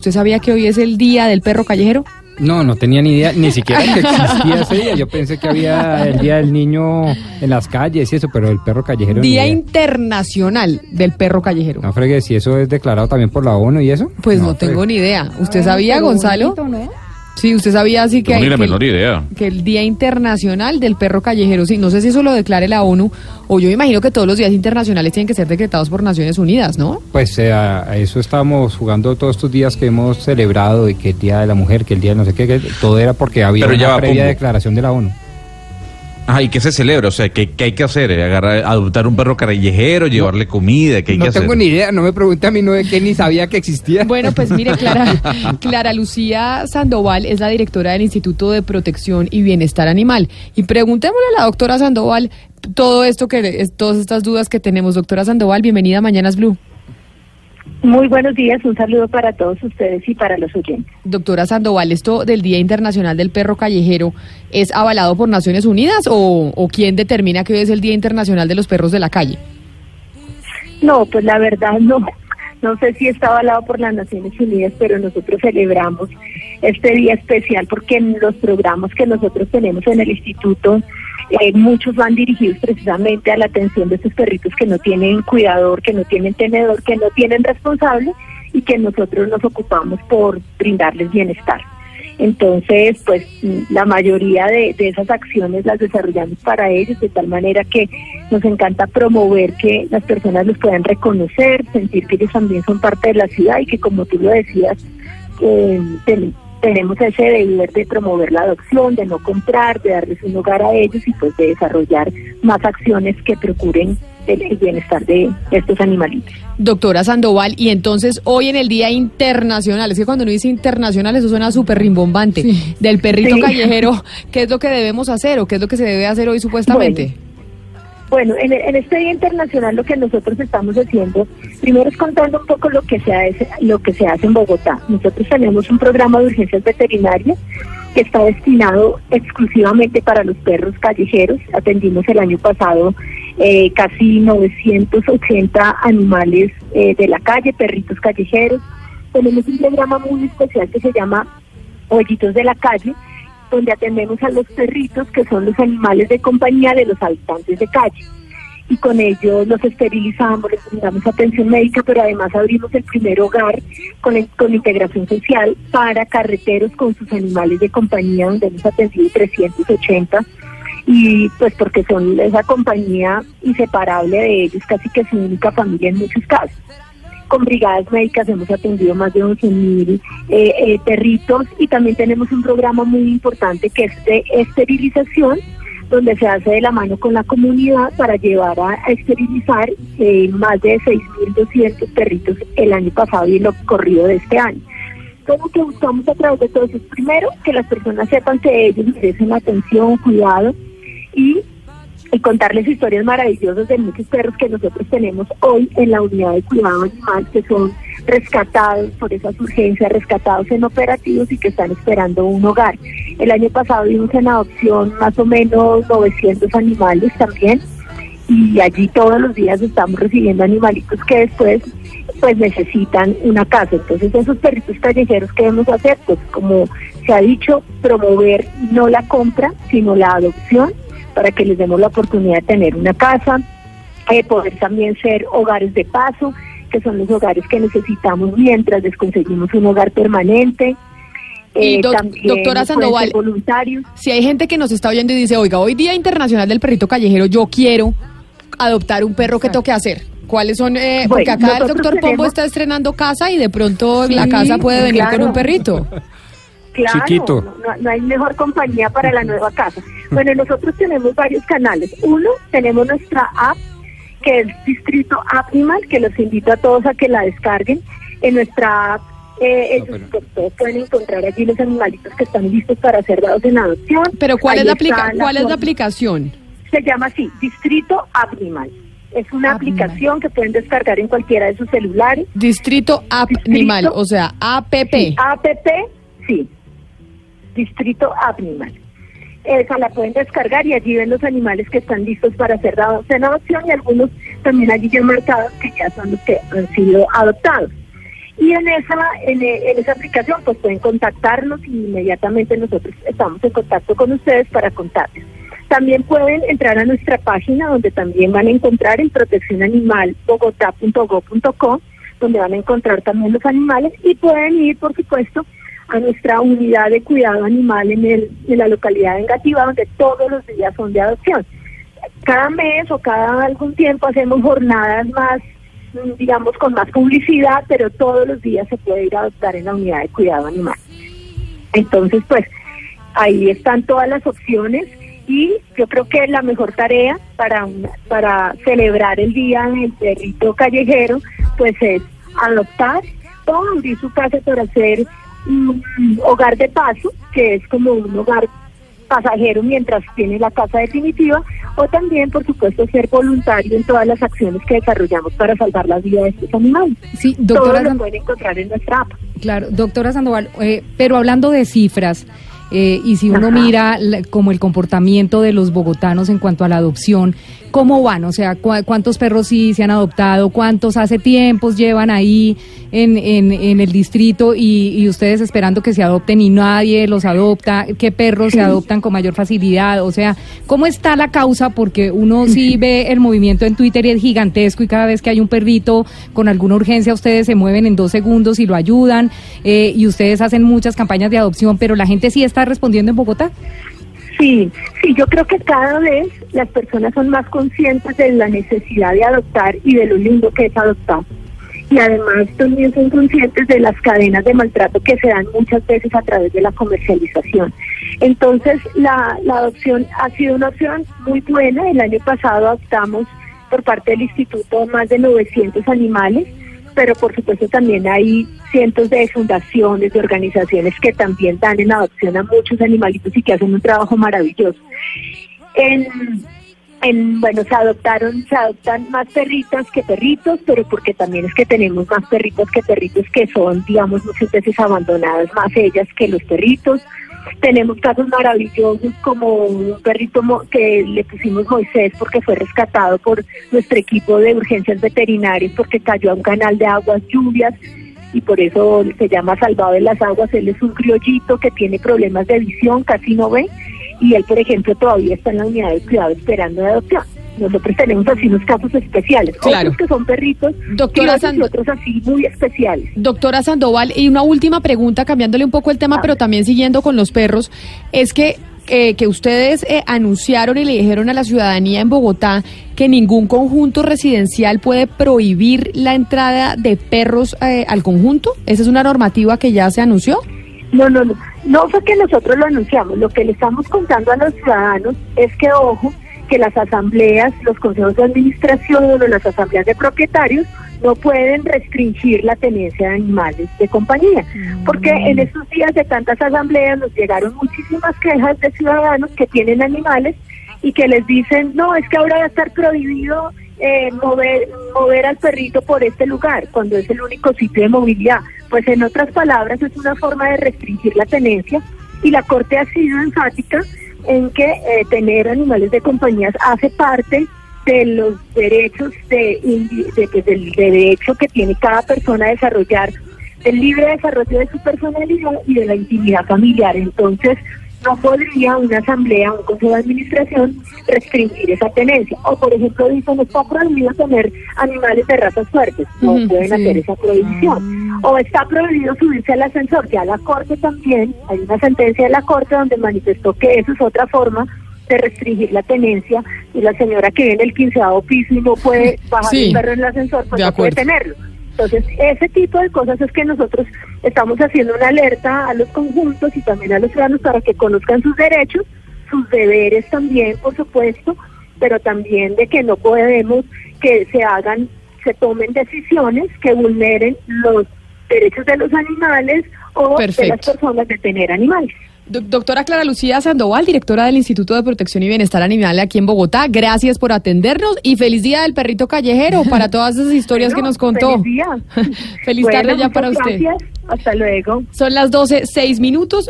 ¿Usted sabía que hoy es el día del perro callejero? No, no tenía ni idea, ni siquiera que existía ese día. Yo pensé que había el día del niño en las calles y eso, pero el perro callejero. Día Internacional del Perro Callejero. No fregues, si eso es declarado también por la ONU y eso. Pues no, tengo ni idea. ¿Usted sabía, Gonzalo? Sí, usted sabía así que, No, ni la que- menor idea. que el Día Internacional del Perro Callejero, sí, no sé si eso lo declare la ONU o yo me imagino que todos los días internacionales tienen que ser decretados por Naciones Unidas, ¿no? Pues eh, a eso estábamos jugando todos estos días que hemos celebrado y que el Día de la Mujer, que el Día de no sé qué, que todo era porque había Pero ya una va, previa declaración de la ONU. Ajá, ¿y qué se celebra? O sea, ¿qué, qué hay que hacer? ¿Agarrar, ¿Adoptar un perro callejero, llevarle comida? ¿Qué hay no que tengo hacer? ni idea, no me pregunte a mí, no de qué ni sabía que existía. Bueno, pues mire, Clara, Clara Lucía Sandoval es la directora del Instituto de Protección y Bienestar Animal. Y preguntémosle a la doctora Sandoval todo esto que, es- todas estas dudas que tenemos. Doctora Sandoval, bienvenida a Mañanas Blue. Muy buenos días, un saludo para todos ustedes y para los oyentes. Doctora Sandoval, ¿esto del Día Internacional del Perro Callejero es avalado por Naciones Unidas o, o quién determina que hoy es el Día Internacional de los Perros de la Calle? No, pues la verdad no, no sé si está avalado por las Naciones Unidas, pero nosotros celebramos este día especial porque en los programas que nosotros tenemos en el instituto, eh, muchos van dirigidos precisamente a la atención de estos perritos que no tienen cuidador, que no tienen tenedor, que no tienen responsable y que nosotros nos ocupamos por brindarles bienestar. Entonces, pues mm, la mayoría de, de esas acciones las desarrollamos para ellos, de tal manera que nos encanta promover que las personas los puedan reconocer, sentir que ellos también son parte de la ciudad y que, como tú lo decías, eh, tenemos ese deber de promover la adopción, de no comprar, de darles un hogar a ellos y pues de desarrollar más acciones que procuren el, bienestar de estos animalitos. Doctora Sandoval, y entonces hoy en el Día Internacional, es que cuando uno dice internacional eso suena súper rimbombante, del perrito Sí. callejero, ¿qué es lo que debemos hacer o qué es lo que se debe hacer hoy supuestamente? Bueno, en, en este Día Internacional lo que nosotros estamos haciendo, primero es contando un poco lo que se hace, lo que se hace en Bogotá. Nosotros tenemos un programa de urgencias veterinarias que está destinado exclusivamente para los perros callejeros. Atendimos el año pasado eh, casi 980 animales eh, de la calle, perritos callejeros. Tenemos un programa muy especial que se llama Huellitos de la Calle, donde atendemos a los perritos, que son los animales de compañía de los habitantes de calle. Y con ellos los esterilizamos, les brindamos atención médica, pero además abrimos el primer hogar con, con integración social para carreteros con sus animales de compañía, donde hemos atendido 380 y pues porque son esa compañía inseparable de ellos, casi que su única familia en muchos casos. Con brigadas médicas hemos atendido más de 11 mil eh, eh, perritos y también tenemos un programa muy importante que es de esterilización, donde se hace de la mano con la comunidad para llevar a, esterilizar eh, más de 6.200 perritos el año pasado y lo corrido de este año. Lo que buscamos a través de todo eso es primero que las personas sepan que ellos merecen atención, cuidado y, y contarles historias maravillosas de muchos perros que nosotros tenemos hoy en la unidad de cuidado animal que son rescatados por esas urgencias, rescatados en operativos y que están esperando un hogar. El año pasado dimos en adopción más o menos 900 animales también y allí todos los días estamos recibiendo animalitos que después pues necesitan una casa. Entonces esos perritos callejeros que debemos hacer, pues como se ha dicho, promover no la compra, sino la adopción para que les demos la oportunidad de tener una casa, eh, poder también ser hogares de paso, que son los hogares que necesitamos mientras les conseguimos un hogar permanente. Y Eh, doc- doctora Sandoval, voluntarios. Si hay gente que nos está oyendo y dice, oiga, hoy Día Internacional del Perrito Callejero, yo quiero adoptar un perro, ¿qué tengo que hacer? ¿Cuáles son? eh, porque acá el doctor Pombo está estrenando casa y de pronto la casa puede venir claro. con un perrito. Claro, Chiquito. No, no- no hay mejor compañía para la nueva casa. Bueno, nosotros tenemos varios canales. Uno, tenemos nuestra app, que es Distrito Animal, que los invito a todos a que la descarguen. En nuestra app, eh, ellos pero- pues, todos pueden encontrar allí los animalitos que están listos para ser dados en adopción. Pero ¿cuál, Ahí es la, aplica ¿cuál es la forma. aplicación? Se llama así, Distrito Animal. Es una aplicación que pueden descargar en cualquiera de sus celulares. Distrito App Distrito- Animal, o sea, APP. Sí, APP, sí. Distrito Animal. Esa la pueden descargar y allí ven los animales que están listos para ser dados en adopción y algunos también allí ya marcados que ya son los que han sido adoptados. Y en esa, en, en esa aplicación pues pueden contactarnos y inmediatamente nosotros estamos en contacto con ustedes para contarles. También pueden entrar a nuestra página donde también van a encontrar en proteccionanimalbogotá.go.co donde van a encontrar también los animales y pueden ir, por supuesto, a nuestra unidad de cuidado animal en, el, en la localidad de Engativá, donde todos los días son de adopción. Cada mes o cada algún tiempo hacemos jornadas más, mm, digamos, con más publicidad, pero todos los días se puede ir a adoptar en la unidad de cuidado animal. Entonces, pues, ahí están todas las opciones y yo creo que la mejor tarea para para celebrar el día del perrito callejero pues es adoptar o abrir su casa para hacer un hogar de paso que es como un hogar pasajero mientras tiene la casa definitiva o también por supuesto ser voluntario en todas las acciones que desarrollamos para salvar la vida de estos animales. Sí, doctora Todo lo pueden encontrar en nuestra app. Claro, doctora Sandoval, eh, pero hablando de cifras, eh, y si uno mira como el comportamiento de los bogotanos en cuanto a la adopción, ¿cómo van? O sea, ¿cuántos perros sí se han adoptado? ¿Cuántos hace tiempos llevan ahí en, en, el distrito y, ustedes esperando que se adopten y nadie los adopta? ¿Qué perros se adoptan con mayor facilidad? O sea, ¿cómo está la causa? Porque uno sí ve el movimiento en Twitter y es gigantesco y cada vez que hay un perrito con alguna urgencia ustedes se mueven en dos segundos y lo ayudan eh, y ustedes hacen muchas campañas de adopción, pero la gente sí está respondiendo en Bogotá? Sí, sí, yo creo que cada vez las personas son más conscientes de la necesidad de adoptar y de lo lindo que es adoptar. Y además también son conscientes de las cadenas de maltrato que se dan muchas veces a través de la comercialización. Entonces, la, la adopción ha sido una opción muy buena. El año pasado adoptamos por parte del instituto más de 900 animales pero por supuesto también hay cientos de fundaciones, de organizaciones que también dan en adopción a muchos animalitos y que hacen un trabajo maravilloso. En, en, bueno, se adoptaron, se adoptan más perritas que perritos, pero porque también es que tenemos más perritos que perritos que son, digamos, muchas veces abandonadas, más ellas que los perritos. Tenemos casos maravillosos como un perrito que le pusimos Moisés porque fue rescatado por nuestro equipo de urgencias veterinarias porque cayó a un canal de aguas lluvias y por eso se llama Salvado de las Aguas. Él es un criollito que tiene problemas de visión, casi no ve y él, por ejemplo, todavía está en la unidad de cuidado esperando de adopción. Nosotros tenemos así unos casos especiales, claro. otros que son perritos Doctora y otros así muy especiales. Doctora Sandoval, y una última pregunta, cambiándole un poco el tema, pero también siguiendo con los perros, es que eh, que ustedes eh, anunciaron y le dijeron a la ciudadanía en Bogotá que ningún conjunto residencial puede prohibir la entrada de perros eh, al conjunto. ¿Esa es una normativa que ya se anunció? No, no, no. No fue que nosotros lo anunciamos. Lo que le estamos contando a los ciudadanos es que, ojo, que las asambleas, los consejos de administración o las asambleas de propietarios no pueden restringir la tenencia de animales de compañía, porque en mm. estos días de tantas asambleas nos llegaron muchísimas quejas de ciudadanos que tienen animales y que les dicen, no, es que ahora va a estar prohibido eh, mover, mover al perrito por este lugar, cuando es el único sitio de movilidad. Pues en otras palabras es una forma de restringir la tenencia y la Corte ha sido enfática en que eh, tener animales de compañías hace parte de los derechos de, pues, del derecho que tiene cada persona a desarrollar el libre desarrollo de su personalidad y de la intimidad familiar. Entonces, no podría una asamblea, un consejo de administración restringir esa tenencia. O, por ejemplo, dicen, está prohibido tener animales de razas fuertes. No pueden hacer esa prohibición. O está prohibido subirse al ascensor. Ya la Corte también, hay una sentencia de la Corte donde manifestó que eso es otra forma de restringir la tenencia y la señora que vive en el quinceavo piso y no puede bajar el perro en el ascensor, pues no puede tenerlo. Entonces, ese tipo de cosas es que nosotros estamos haciendo una alerta a los conjuntos y también a los ciudadanos para que conozcan sus derechos, sus deberes también, por supuesto, pero también de que no podemos que se hagan, se tomen decisiones que vulneren los derechos de los animales o de las personas de tener animales. Doctora Clara Lucía Sandoval, directora del Instituto de Protección y Bienestar Animal aquí en Bogotá, gracias por atendernos y feliz día del perrito callejero para todas esas historias que nos contó. Feliz día. feliz tarde ya para usted. Gracias, hasta luego. Son las 12, seis minutos.